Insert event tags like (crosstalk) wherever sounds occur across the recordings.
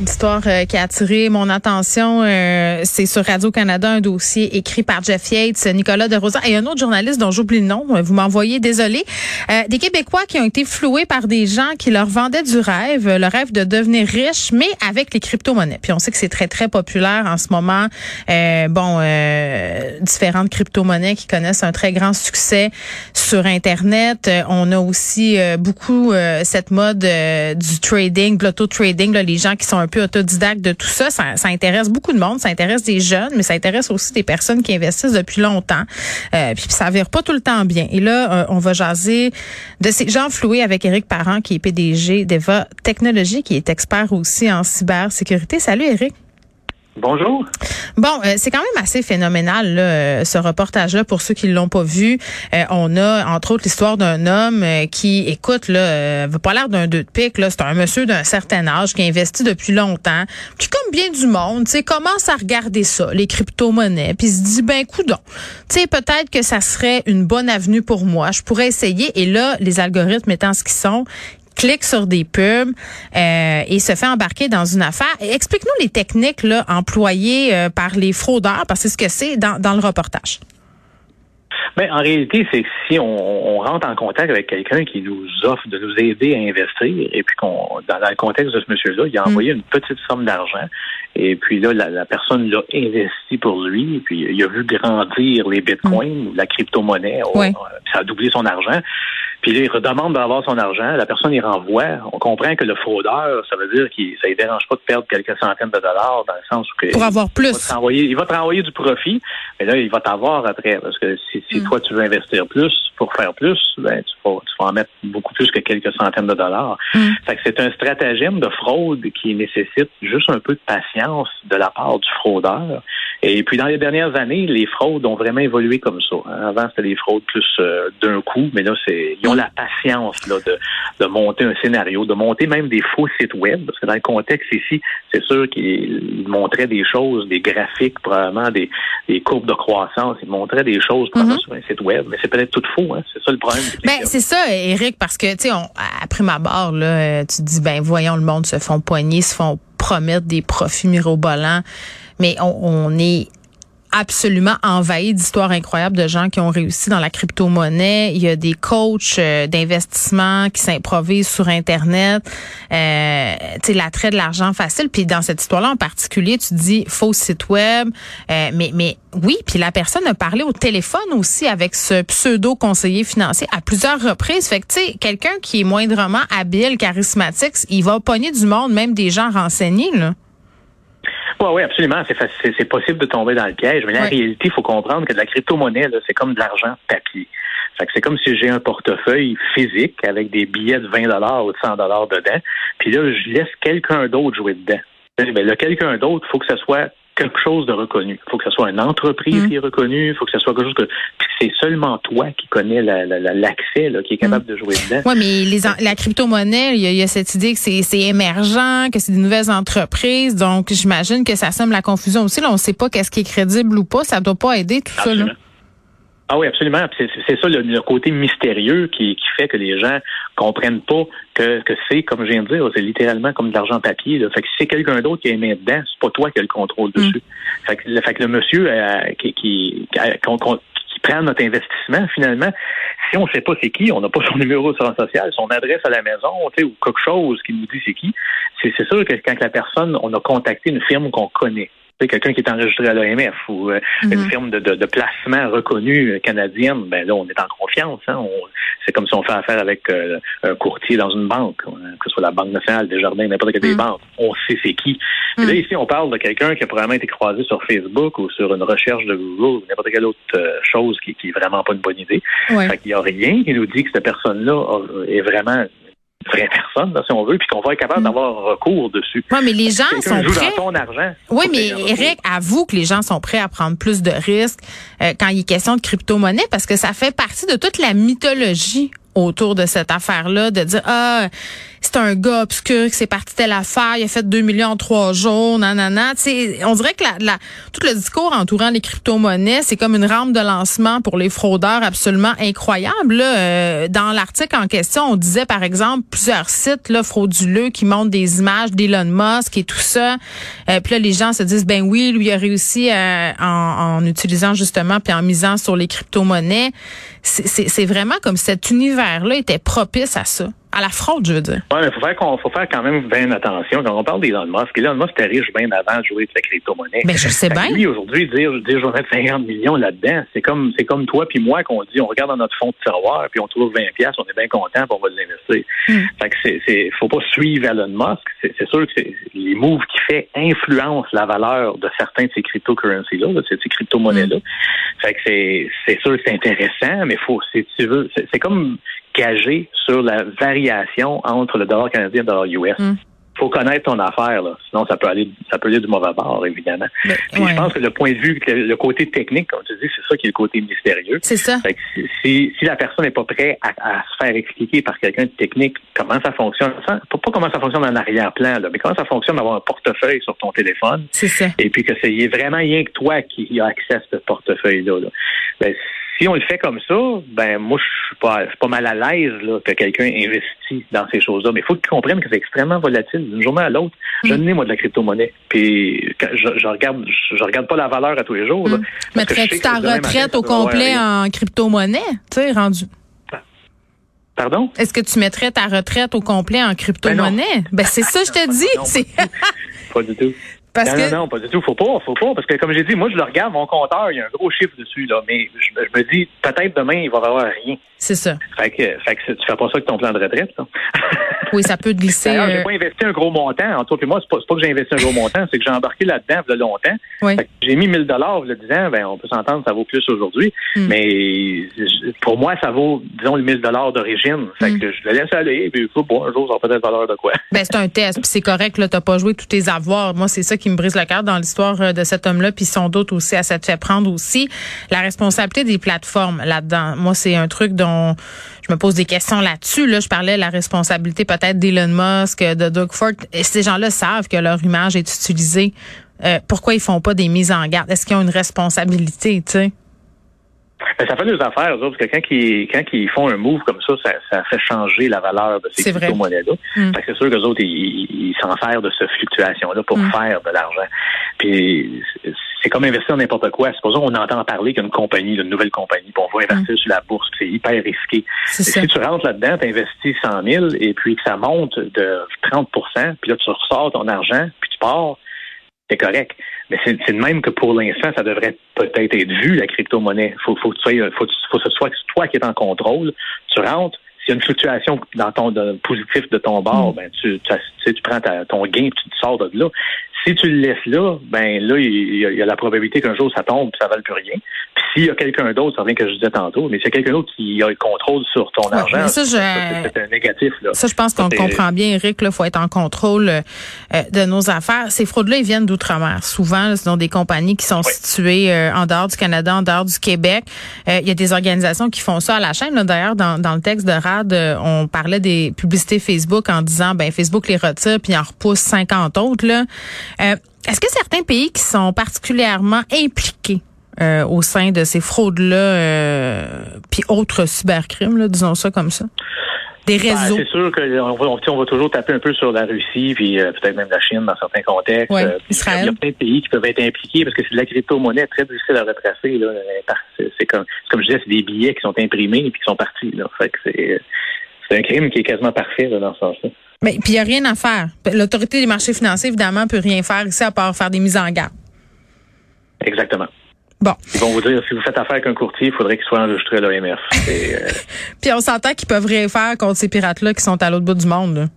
L'histoire euh, qui a attiré mon attention, euh, c'est sur Radio-Canada, un dossier écrit par Jeff Yates, Nicolas de Rosa et un autre journaliste dont j'oublie le nom. Vous m'envoyez, désolé. Euh, des Québécois qui ont été floués par des gens qui leur vendaient du rêve, le rêve de devenir riche, mais avec les crypto-monnaies. Puis on sait que c'est très, très populaire en ce moment. bon, différentes crypto-monnaies qui connaissent un très grand succès sur Internet. on a aussi beaucoup cette mode du trading, de l'auto-trading, les gens qui sont un peu autodidacte de tout ça. ça. intéresse beaucoup de monde, ça intéresse des jeunes, mais ça intéresse aussi des personnes qui investissent depuis longtemps. Euh, puis ça vire pas tout le temps bien. Et là, euh, on va jaser de ces gens floués avec Éric Parent, qui est PDG d'Eva Technologies, qui est expert aussi en cybersécurité. Salut Éric. Bonjour. Bon, euh, c'est quand même assez phénoménal là, ce reportage-là pour ceux qui l'ont pas vu. Euh, on a entre autres l'histoire d'un homme euh, qui, écoute, là, pas l'air d'un deux de pique. Là, c'est un monsieur d'un certain âge qui investit depuis longtemps, qui comme bien du monde, tu commence à regarder ça, les crypto-monnaies, puis se dit ben coudon, tu sais, peut-être que ça serait une bonne avenue pour moi. Je pourrais essayer. Et là, les algorithmes étant ce qu'ils sont, clique sur des pubs euh, et se fait embarquer dans une affaire. Explique-nous les techniques là, employées euh, par les fraudeurs, parce que c'est ce que c'est dans, dans le reportage. Ben, en réalité, c'est que si on, rentre en contact avec quelqu'un qui nous offre de nous aider à investir, et puis qu'on, dans, le contexte de ce monsieur-là, il a mm. envoyé une petite somme d'argent, et puis là, la, personne l'a investi pour lui, et puis il a vu grandir les bitcoins, mm. la crypto-monnaie, oh, ça a doublé son argent. Puis là, il redemande d'avoir son argent. La personne y renvoie. On comprend que le fraudeur, ça veut dire qu'il ça ne dérange pas de perdre quelques centaines de dollars dans le sens où que pour avoir plus. Il va te renvoyer du profit, mais là, il va t'avoir après. Parce que si, si mm. toi, tu veux investir plus pour faire plus, ben, tu, vas, tu vas en mettre beaucoup plus que quelques centaines de dollars. Mm. Fait que c'est un stratagème de fraude qui nécessite juste un peu de patience de la part du fraudeur. Et puis, dans les dernières années, les fraudes ont vraiment évolué comme ça. Avant, c'était des fraudes plus euh, d'un coup, mais là, c'est ont la patience là, de, de monter un scénario, de monter même des faux sites web, parce que dans le contexte ici, c'est sûr qu'ils montraient des choses, des graphiques, probablement des, des courbes de croissance, ils montraient des choses probablement mm-hmm. sur un site web, mais c'est peut-être tout faux, hein? c'est ça le problème. Ben, c'est ça, Eric, parce que, tu sais, après ma barre, là, tu te dis, ben, voyons, le monde se font poigner, se font promettre des profits mirobolants mais on, on est absolument envahi d'histoires incroyables de gens qui ont réussi dans la crypto-monnaie. Il y a des coachs euh, d'investissement qui s'improvisent sur Internet. Euh, tu sais, l'attrait de l'argent facile. Puis dans cette histoire-là en particulier, tu dis faux site web. Euh, mais, mais oui, puis la personne a parlé au téléphone aussi avec ce pseudo-conseiller financier à plusieurs reprises. Fait que, tu sais, quelqu'un qui est moindrement habile, charismatique, il va pogner du monde, même des gens renseignés, là. Oui, oui, absolument. C'est possible de tomber dans le piège. Mais en réalité, il faut comprendre que de la crypto-monnaie, c'est comme de l'argent papier. c'est comme si j'ai un portefeuille physique avec des billets de 20 ou de 100 dedans. Puis là, je laisse quelqu'un d'autre jouer dedans. Mais le quelqu'un d'autre, il faut que ce soit quelque chose de reconnu. Il faut que ce soit une entreprise mm. qui est reconnue. Il faut que ce soit quelque chose que c'est seulement toi qui connais l'accès, qui est capable mm. de jouer dedans. Oui, mais les, la crypto-monnaie, il y, a cette idée que c'est émergent, que c'est des nouvelles entreprises. Donc, j'imagine que ça sème la confusion aussi. Là, on ne sait pas qu'est-ce qui est crédible ou pas. Ça ne doit pas aider tout ça. Là. Ah oui, absolument. C'est ça le, côté mystérieux qui, fait que les gens comprennent pas que, c'est, comme je viens de dire, c'est littéralement comme de l'argent papier. Fait que si c'est quelqu'un d'autre qui est mis dedans, c'est pas toi qui as le contrôle dessus. Mm. Fait, que, fait, que, le monsieur euh, qui, qui, prend notre investissement, finalement, si on ne sait pas c'est qui, on n'a pas (laughs) son numéro de social, son adresse à la maison, ou quelque chose qui nous dit c'est qui, c'est sûr que quand la personne, on a contacté une firme qu'on connaît quelqu'un qui est enregistré à l'OMF ou euh, une mhm. firme de, de, placement reconnue euh, canadienne, ben là, on est en confiance. Hein. c'est comme si on fait affaire avec euh, un courtier dans une banque, que ce soit la Banque nationale, Desjardins, n'importe quelle des mhm. banques. On sait c'est qui. là, mhm. ici, on parle de quelqu'un qui a probablement été croisé sur Facebook ou sur une recherche de Google ou n'importe quelle autre chose qui, qui est vraiment pas une bonne idée. Ouais. Fait qu'il n'y a rien qui nous dit que cette personne-là est vraiment vraie personne, si on veut, puis qu'on va être capable mm. d'avoir recours dessus. Oui, mais les gens sont prêts. Dans ton argent, oui, mais Eric, avoue que les gens sont prêts à prendre plus de risques euh, quand il est question de crypto-monnaie parce que ça fait partie de toute la mythologie autour de cette affaire-là, de dire ah c'est un gars obscur qui s'est parti telle affaire, il a fait 2 millions en trois jours, nanana. sais, on dirait que la, la, tout le discours entourant les crypto-monnaies, c'est comme une rampe de lancement pour les fraudeurs absolument incroyable. Là. Euh, dans l'article en question, on disait par exemple plusieurs sites là, frauduleux qui montrent des images d'Elon Musk et tout ça. Euh, puis là, les gens se disent, ben oui, lui a réussi euh, en, en utilisant justement, puis en misant sur les crypto-monnaies. C'est vraiment comme cet univers-là était propice à ça à la fraude, je veux dire. Oui, mais faut faire faut faire quand même bien attention quand on parle d'Elon Musk. Elon Musk était riche bien avant de jouer de la crypto-monnaie. Mais je sais bien. Lui, aujourd'hui, dire, dire je vais mettre 50 millions là-dedans, c'est comme c'est comme toi puis moi qu'on dit on regarde dans notre fond de tiroir puis on trouve 20 pièces, on est bien content puis on va l'investir. Mm. Fait que c'est, c'est faut pas suivre Elon Musk. C'est, c'est sûr que les moves qu'il fait influencent la valeur de certains de ces cryptocurrencies-là, de ces, crypto-monnaies-là. Mm. Fait que c'est, c'est sûr que c'est intéressant, mais faut si tu veux, c'est comme sur la variation entre le dollar canadien et le dollar US. Il hmm. faut connaître ton affaire, là. sinon ça peut aller ça peut aller du mauvais bord, évidemment. je pense que le point de vue, le, côté technique, comme tu dis, c'est ça qui est le côté mystérieux. C'est ça. si, si, la personne n'est pas prête à, se faire expliquer par quelqu'un de technique comment ça fonctionne, pas, comment ça fonctionne en arrière-plan, mais comment ça fonctionne d'avoir un portefeuille sur ton téléphone. C'est ça. Et puis que c'est vraiment rien que toi qui a accès à ce portefeuille-là. Là. Ben, si on le fait comme ça, ben moi je suis pas, pas mal à l'aise que quelqu'un investit dans ces choses-là. Mais il faut qu'ils comprennent que c'est extrêmement volatile d'une journée à l'autre. Je mm. moi de la crypto-monnaie. Puis je, je, regarde je regarde pas la valeur à tous les jours. Mm. Mettrais-tu ta retraite au complet en crypto-monnaie, tu sais, rendu? Pardon? Est-ce que tu mettrais ta retraite au complet en crypto-monnaie? Ben, ben c'est ça, je te (laughs) dis. pas du tout non, non, non, pas du tout. Faut pas, faut pas. Parce que comme j'ai dit, moi, je le regarde, mon compteur, il y a un gros chiffre dessus, là. Mais je, me dis, peut-être demain, il va y avoir rien. C'est ça. Fait que, fait que tu fais pas ça avec ton plan de retraite, ça. (laughs) (laughs) oui, ça peut glisser. D'ailleurs, j'ai euh, pas investi un gros montant. En tout cas, moi, c'est pas, pas que j'ai investi un gros montant, c'est que j'ai embarqué là-dedans, il y a longtemps. Oui. J'ai mis 1000 dollars, le disant, ben, on peut s'entendre, ça vaut plus aujourd'hui. Hmm. Mais pour moi, ça vaut, disons, le 1000 dollars d'origine. Fait hmm. que je le laisse aller, puis bon, un jour, ça va peut-être valeur de quoi. Ben, c'est un test, puis c'est correct, là, t'as pas joué tous tes avoirs. Moi, c'est ça qui me brise le cœur dans l'histoire euh, de cet homme-là, puis son doute aussi à cette fait prendre aussi la responsabilité des plateformes là-dedans. Moi, c'est un truc dont je me pose des questions là-dessus. Là, je parlais de la responsabilité peut-être d'Elon Musk, de Doug Ford. Et ces gens-là savent que leur image est utilisée. Euh, pourquoi ils font pas des mises en garde? Est-ce qu'ils ont une responsabilité, tu sais? Ben, ça fait des affaires, parce que quand ils, quand ils font un move comme ça, ça, fait changer la valeur de ces crypto-monnaies-là. Mm. C'est sûr que les autres, ils s'en servent de cette fluctuation-là pour mm. faire de l'argent. Puis c'est comme investir n'importe quoi. C'est pour ça qu'on entend parler qu'une compagnie, d'une nouvelle compagnie, puis on va investir sur la bourse, c'est hyper risqué. Si tu rentres là-dedans, tu investis 100 000 et puis que ça monte de 30% puis là, tu ressors ton argent, puis tu pars, c'est correct. Mais c'est de même que pour l'instant, ça devrait peut-être être vu, la crypto-monnaie. Faut, faut, faut, faut que ce soit toi qui es en contrôle. Tu rentres, y a une fluctuation dans ton positif de ton bord, mm. ben tu, tu, tu prends ton gain et tu te sors de là. Si tu le laisses là, ben là, il y, a, la probabilité qu'un jour ça tombe et ça ne vale plus rien. Puis s'il y a quelqu'un d'autre, ça revient que je disais tantôt, mais c'est quelqu'un d'autre qui a le contrôle sur ton argent, ça, c'est un négatif. Là. Ça, je pense qu'on comprend bien, Eric. Il faut être en contrôle euh, de nos affaires. Ces fraudes-là, ils viennent d'outre-mer. Souvent, ce sont des compagnies qui sont situées euh, en dehors du Canada, en dehors du Québec. Euh, il y a des organisations qui font ça à la chaîne. D'ailleurs, dans, dans le texte de RAD, on parlait des publicités Facebook en disant, ben Facebook les retire puis en repousse 50 autres. Là. Euh, est-ce que certains pays qui sont particulièrement impliqués euh, au sein de ces fraudes-là, euh, puis autres cybercrimes, disons ça comme ça? Des ben, c'est sûr qu'on va, on va toujours taper un peu sur la Russie, puis peut-être même la Chine dans certains contextes. Israël. Il y a plein de pays qui peuvent être impliqués parce que c'est de la crypto-monnaie très difficile à retracer. C'est, comme, comme je disais, c'est des billets qui sont imprimés et qui sont partis. Là. Fait que c'est, c'est un crime qui est quasiment parfait dans ce sens-là. Mais puis il n'y a rien à faire. L'autorité des marchés financiers, évidemment, peut rien faire ici à part faire des mises en garde. Exactement. Bon. Ils vont vous dire, si vous faites affaire avec un courtier, il faudrait qu'il soit enregistré à l'OMF. (laughs) Euh, puis on s'entend qu'ils peuvent rien faire contre ces pirates-là qui sont à l'autre bout du monde.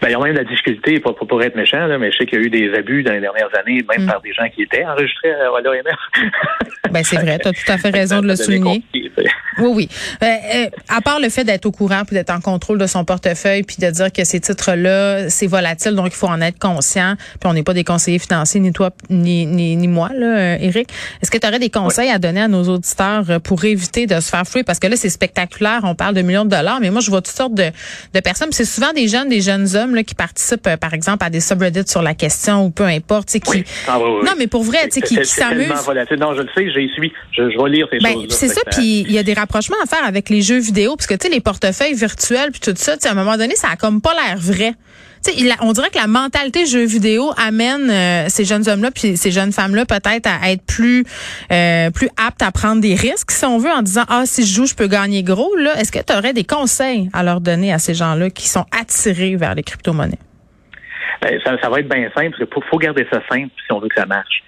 Ben, il y a même de la difficulté, pas pour, être méchant, là, mais je sais qu'il y a eu des abus dans les dernières années, même mm. par des gens qui étaient enregistrés à l'OMF. ben, c'est vrai, tu as tout à fait raison de le souligner. Oui, oui. Euh, euh, à part le fait d'être au courant puis d'être en contrôle de son portefeuille puis de dire que ces titres-là, c'est volatile, donc il faut en être conscient. Puis on n'est pas des conseillers financiers, ni toi, ni, ni, ni moi, là, Eric. Euh, Est-ce que tu aurais des conseils à donner à nos auditeurs pour éviter de se faire fouiller? Parce que là, c'est spectaculaire. On parle de millions de dollars, mais moi, je vois toutes sortes de, de personnes. C'est souvent des jeunes, des jeunes hommes là, qui participent, par exemple, à des subreddits sur la question ou peu importe. Qui... Ah, non, mais pour vrai, qui, qui s'amusent. Non, je le sais, j'ai suivi. Je, je vais lire ces ben, choses. C'est ça, puis il y a des rapprochement à faire avec les jeux vidéo, parce que tu sais les portefeuilles virtuels puis tout ça, à un moment donné, ça a comme pas l'air vrai. on dirait que la mentalité jeux vidéo amène euh, ces jeunes hommes-là puis ces jeunes femmes-là peut-être à être plus euh, plus aptes à prendre des risques, si on veut, en disant ah si je joue, je peux gagner gros. Là, est-ce que tu aurais des conseils à leur donner à ces gens-là qui sont attirés vers les crypto-monnaies? Ben, ça, ça, va être bien simple. Il faut garder ça simple si on veut que ça marche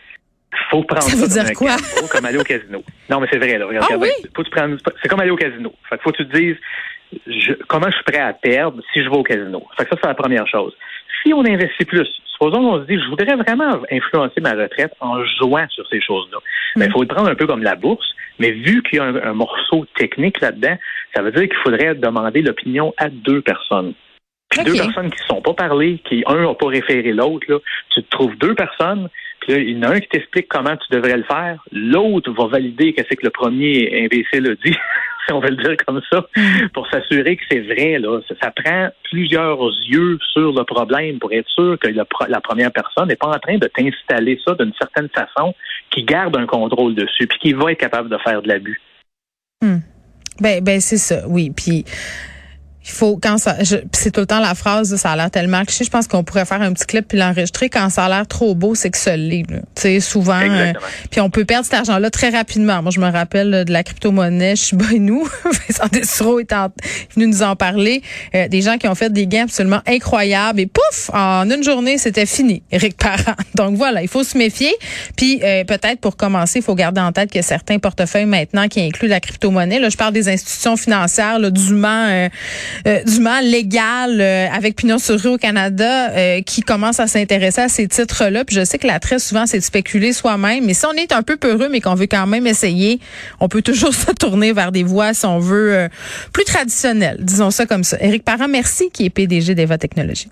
faut prendre ça, veut dire quoi? comme aller au casino. Non, mais c'est vrai, là. Regarde, ah, oui? c'est comme aller au casino. Fait que faut que tu te dises, je, comment je suis prêt à perdre si je vais au casino? Fait que ça, c'est la première chose. Si on investit plus, supposons qu'on se dit, je voudrais vraiment influencer ma retraite en jouant sur ces choses-là. Mais ben, il faut le prendre un peu comme la bourse. Mais vu qu'il y a un, morceau technique là-dedans, ça veut dire qu'il faudrait demander l'opinion à deux personnes. Puis deux personnes qui ne sont pas parlées, qui un n'a pas référé l'autre, là, tu te trouves deux personnes il y en a un qui t'explique comment tu devrais le faire. L'autre va valider que c'est que le premier imbécile a dit, (laughs) si on veut le dire comme ça, mm. pour s'assurer que c'est vrai. Là. Ça, prend plusieurs yeux sur le problème pour être sûr que la première personne n'est pas en train de t'installer ça d'une certaine façon qui garde un contrôle dessus puis qui va être capable de faire de l'abus. Mm. Ben, ben c'est ça, oui. Puis il faut quand ça c'est tout le temps la phrase ça a l'air tellement cliché je pense qu'on pourrait faire un petit clip puis l'enregistrer quand ça a l'air trop beau c'est que ça l'est tu sais souvent euh, puis on peut perdre cet argent là très rapidement. Moi je me rappelle de la crypto-monnaie je suis nous Vincent Dessureau est venu nous en parler. Euh, des gens qui ont fait des gains absolument incroyables et pouf en une journée c'était fini Eric Parent. (laughs) Donc voilà il faut se méfier. Puis euh, peut-être pour commencer il faut garder en tête qu'il y a certains portefeuilles maintenant qui incluent la crypto-monnaie là je parle des institutions financières là, dûment euh, du mal légal euh, avec Pignon sur rue au Canada euh, qui commence à s'intéresser à ces titres-là. Puis je sais que là, très souvent, c'est de spéculer soi-même. Mais si on est un peu peureux, mais qu'on veut quand même essayer, on peut toujours (laughs) se tourner vers des voies, si on veut, plus traditionnelles. Disons ça comme ça. Éric Parent, merci, qui est PDG d'Eva Technologies.